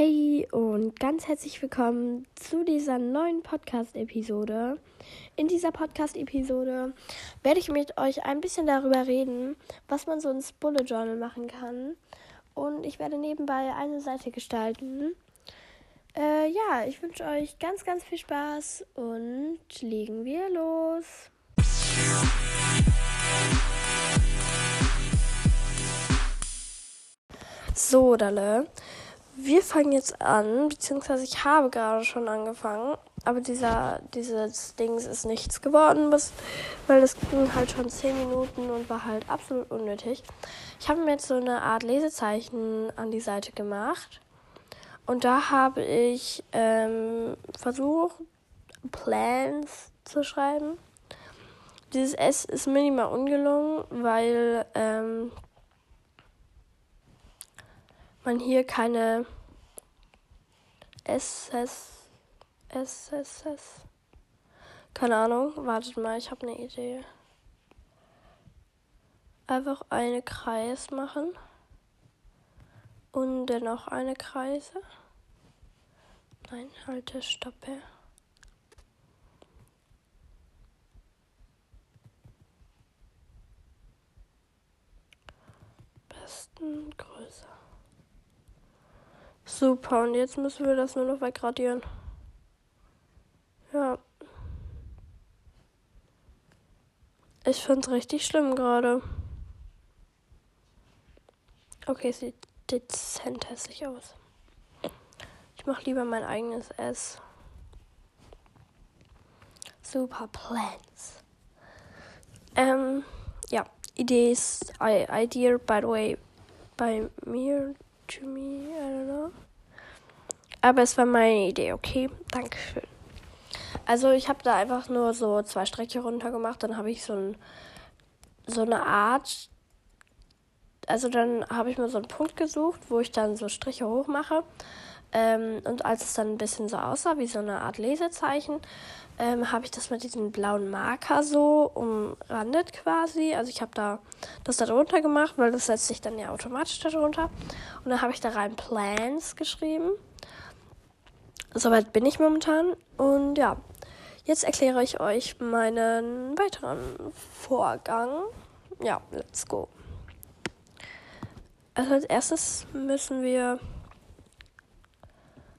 Hey und ganz herzlich willkommen zu dieser neuen Podcast-Episode. In dieser Podcast-Episode werde ich mit euch ein bisschen darüber reden, was man so ins Bullet Journal machen kann. Und ich werde nebenbei eine Seite gestalten. Äh, ja, ich wünsche euch ganz, ganz viel Spaß und legen wir los. So, Dalle. Wir fangen jetzt an, beziehungsweise ich habe gerade schon angefangen, aber dieser, dieses Dings ist nichts geworden, weil das ging halt schon 10 Minuten und war halt absolut unnötig. Ich habe mir jetzt so eine Art Lesezeichen an die Seite gemacht und da habe ich ähm, versucht, Plans zu schreiben. Dieses S ist minimal ungelungen, weil ähm, man hier keine SS SSS keine Ahnung, wartet mal, ich habe eine Idee. Einfach eine Kreis machen und dann noch eine Kreise. Nein, halte, stoppe. Besten Größe. Super, und jetzt müssen wir das nur noch wegradieren. Ja. Ich finde es richtig schlimm gerade. Okay, sieht dezent hässlich aus. Ich mache lieber mein eigenes S. Super Plans. Ähm, ja, Idee ist Idea, by the way, bei mir to me, I don't know. Aber es war meine Idee, okay? Dankeschön. Also ich habe da einfach nur so zwei Strecke runter gemacht, dann habe ich so, ein, so eine Art, also dann habe ich mir so einen Punkt gesucht, wo ich dann so Striche hoch mache. Ähm, und als es dann ein bisschen so aussah, wie so eine Art Lesezeichen, ähm, habe ich das mit diesem blauen Marker so umrandet quasi. Also ich habe da das da drunter gemacht, weil das setzt sich dann ja automatisch da drunter. Und dann habe ich da rein Plans geschrieben. Soweit bin ich momentan. Und ja, jetzt erkläre ich euch meinen weiteren Vorgang. Ja, let's go. Also als erstes müssen wir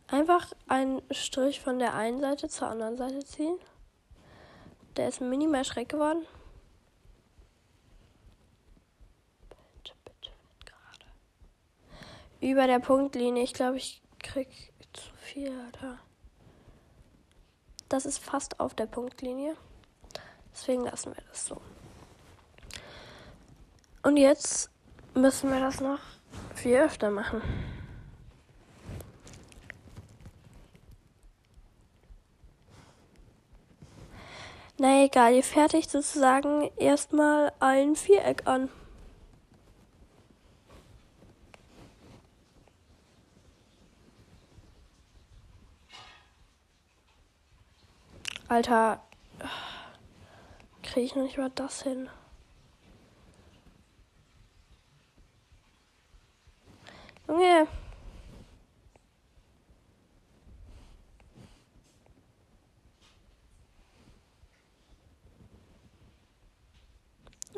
einfach einen Strich von der einen Seite zur anderen Seite ziehen. Der ist minimal schräg geworden. Über der Punktlinie. Ich glaube, ich krieg zu viel da. Das ist fast auf der Punktlinie. Deswegen lassen wir das so. Und jetzt müssen wir das noch viel öfter machen. Na egal, ihr fertigt sozusagen erstmal ein Viereck an. Alter, kriege ich noch nicht mal das hin. Junge.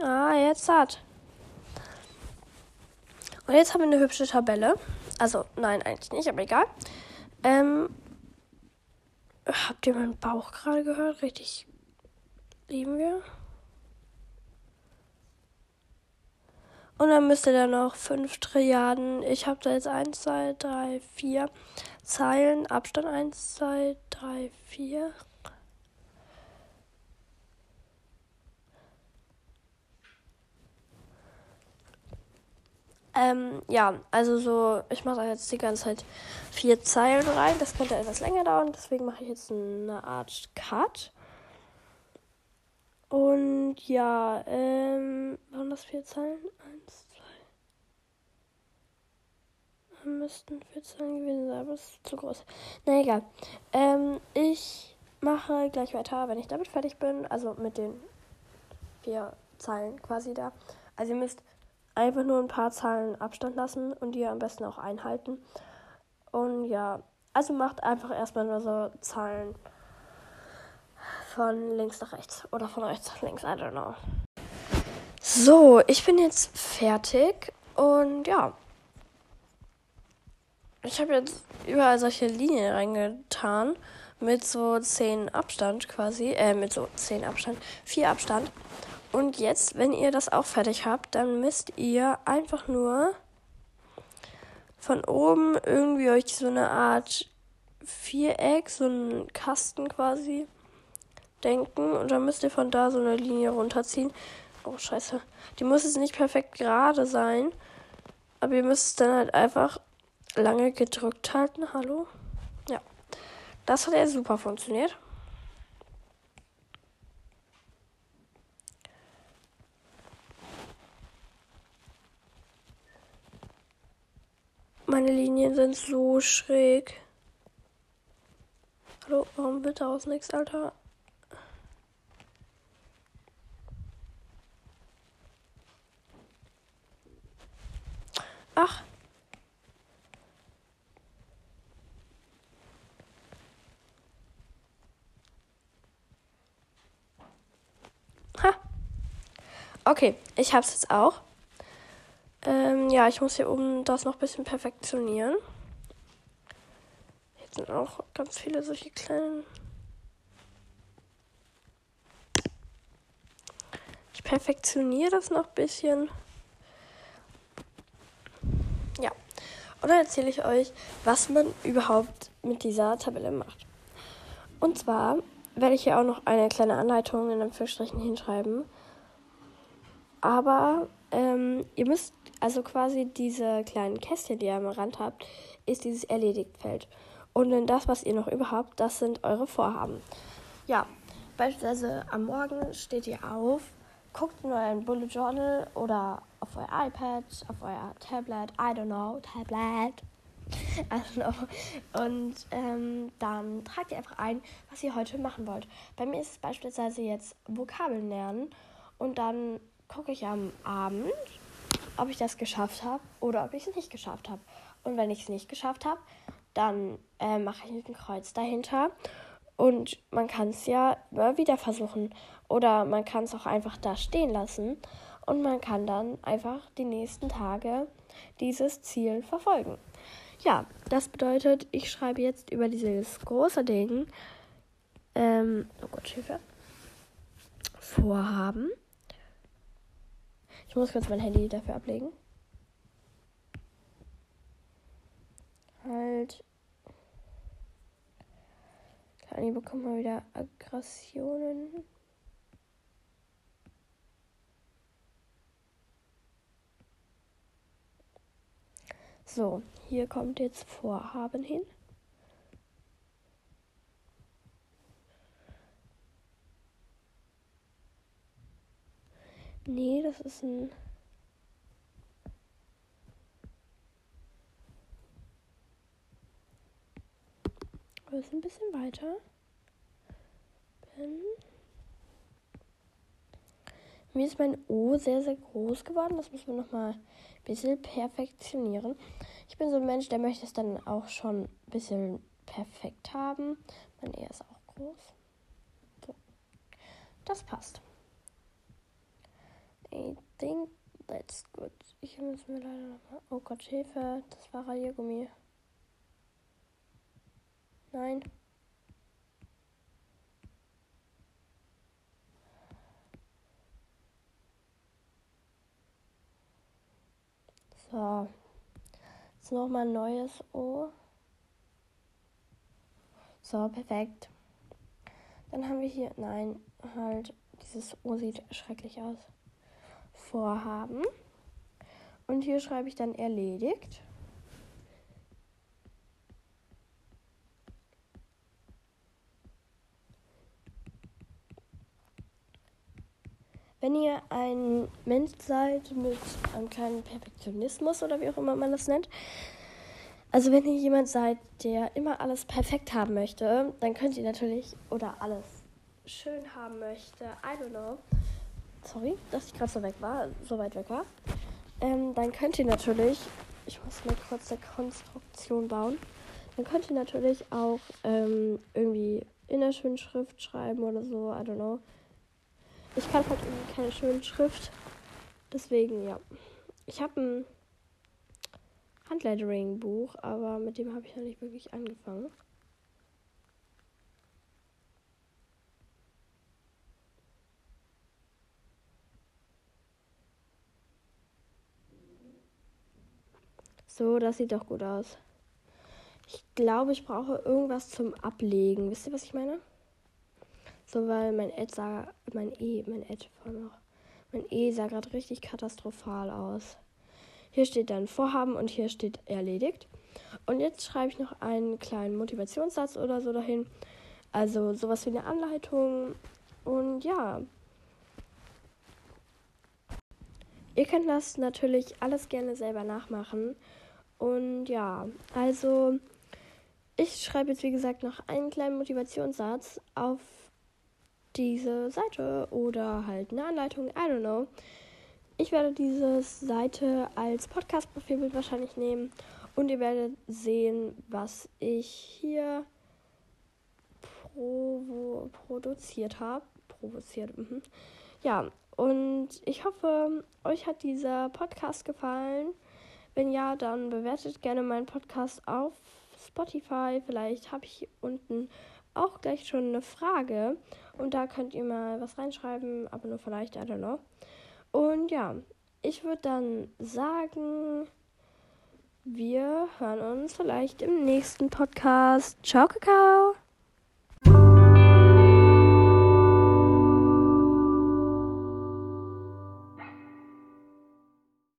Ah, jetzt hat. Und jetzt haben wir eine hübsche Tabelle. Also, nein, eigentlich nicht, aber egal. Ähm, habt ihr meinen Bauch gerade gehört? Richtig lieben wir. Und dann müsst ihr da noch 5 Trilliarden. Ich habe da jetzt 1, 2, 3, 4 Zeilen. Abstand 1, 2, 3, 4. Ähm, ja, also so, ich mache da jetzt die ganze Zeit vier Zeilen rein. Das könnte etwas länger dauern, deswegen mache ich jetzt eine Art Cut. Und ja, ähm, waren das vier Zeilen? Eins, zwei. Müssten vier Zeilen gewesen sein, aber das ist zu groß. Na egal. Ähm, ich mache gleich weiter, wenn ich damit fertig bin. Also mit den vier Zeilen quasi da. Also ihr müsst einfach nur ein paar Zahlen Abstand lassen und die am besten auch einhalten. Und ja, also macht einfach erstmal nur so Zahlen von links nach rechts oder von rechts nach links, I don't know. So, ich bin jetzt fertig und ja. Ich habe jetzt überall solche Linien reingetan mit so 10 Abstand quasi, äh, mit so 10 Abstand, 4 Abstand. Und jetzt, wenn ihr das auch fertig habt, dann müsst ihr einfach nur von oben irgendwie euch so eine Art Viereck, so einen Kasten quasi denken und dann müsst ihr von da so eine Linie runterziehen. Oh scheiße. Die muss jetzt nicht perfekt gerade sein, aber ihr müsst es dann halt einfach lange gedrückt halten. Hallo? Ja. Das hat ja super funktioniert. Meine Linien sind so schräg. Hallo, warum wird daraus nichts, Alter? Ach. Ha. Okay, ich hab's jetzt auch. Ja, ich muss hier oben das noch ein bisschen perfektionieren. Hier sind auch ganz viele solche kleinen. Ich perfektioniere das noch ein bisschen. Ja. Und dann erzähle ich euch, was man überhaupt mit dieser Tabelle macht. Und zwar werde ich hier auch noch eine kleine Anleitung in Anführungsstrichen hinschreiben. Aber ähm, ihr müsst also quasi diese kleinen Kästchen, die ihr am Rand habt, ist dieses Erledigt-Feld. Und dann das, was ihr noch überhaupt, das sind eure Vorhaben. Ja, beispielsweise am Morgen steht ihr auf, guckt in euren Bullet Journal oder auf euer iPad, auf euer Tablet, I don't know, Tablet. I don't know. Und ähm, dann tragt ihr einfach ein, was ihr heute machen wollt. Bei mir ist es beispielsweise jetzt Vokabeln lernen und dann gucke ich am Abend, ob ich das geschafft habe oder ob ich es nicht geschafft habe. Und wenn ich es nicht geschafft habe, dann äh, mache ich ein Kreuz dahinter. Und man kann es ja immer wieder versuchen. Oder man kann es auch einfach da stehen lassen. Und man kann dann einfach die nächsten Tage dieses Ziel verfolgen. Ja, das bedeutet, ich schreibe jetzt über dieses große Ding. Ähm, oh Gott, Hilfe. Vorhaben. Ich muss kurz mein Handy dafür ablegen. Halt. Kani bekommt mal wieder Aggressionen. So, hier kommt jetzt Vorhaben hin. Nee, das ist ein. Wir ist ein bisschen weiter. Bin. Mir ist mein O sehr, sehr groß geworden. Das müssen wir nochmal ein bisschen perfektionieren. Ich bin so ein Mensch, der möchte es dann auch schon ein bisschen perfekt haben. Mein E ist auch groß. So. Das passt. I think that's good. Ich muss mir leider nochmal. Oh Gott, Hilfe. Das war Radiergummi. Nein. So. Jetzt nochmal ein neues O. So, perfekt. Dann haben wir hier. Nein, halt. Dieses O sieht schrecklich aus. Vorhaben. Und hier schreibe ich dann erledigt. Wenn ihr ein Mensch seid mit einem kleinen Perfektionismus oder wie auch immer man das nennt, also wenn ihr jemand seid, der immer alles perfekt haben möchte, dann könnt ihr natürlich oder alles schön haben möchte, I don't know, sorry, dass ich gerade so weg war, so weit weg war, ähm, dann könnt ihr natürlich, ich muss mir kurz eine Konstruktion bauen. Man könnte natürlich auch ähm, irgendwie in der schönen Schrift schreiben oder so. I don't know. Ich kann halt irgendwie keine schöne Schrift. Deswegen, ja. Ich habe ein Handlettering-Buch, aber mit dem habe ich noch nicht wirklich angefangen. So, das sieht doch gut aus. Ich glaube, ich brauche irgendwas zum Ablegen. Wisst ihr, was ich meine? So, weil mein Ed sah, mein E, mein Ed vor noch. Mein E sah gerade richtig katastrophal aus. Hier steht dann Vorhaben und hier steht erledigt. Und jetzt schreibe ich noch einen kleinen Motivationssatz oder so dahin. Also sowas wie eine Anleitung. Und ja. Ihr könnt das natürlich alles gerne selber nachmachen. Und ja, also ich schreibe jetzt wie gesagt noch einen kleinen Motivationssatz auf diese Seite oder halt eine Anleitung, I don't know. Ich werde diese Seite als Podcast-Profilbild wahrscheinlich nehmen und ihr werdet sehen, was ich hier provo produziert habe. Provoziert, mhm. Ja, und ich hoffe, euch hat dieser Podcast gefallen. Wenn ja, dann bewertet gerne meinen Podcast auf Spotify. Vielleicht habe ich unten auch gleich schon eine Frage und da könnt ihr mal was reinschreiben, aber nur vielleicht, I don't know. Und ja, ich würde dann sagen, wir hören uns vielleicht im nächsten Podcast. Ciao, Kakao!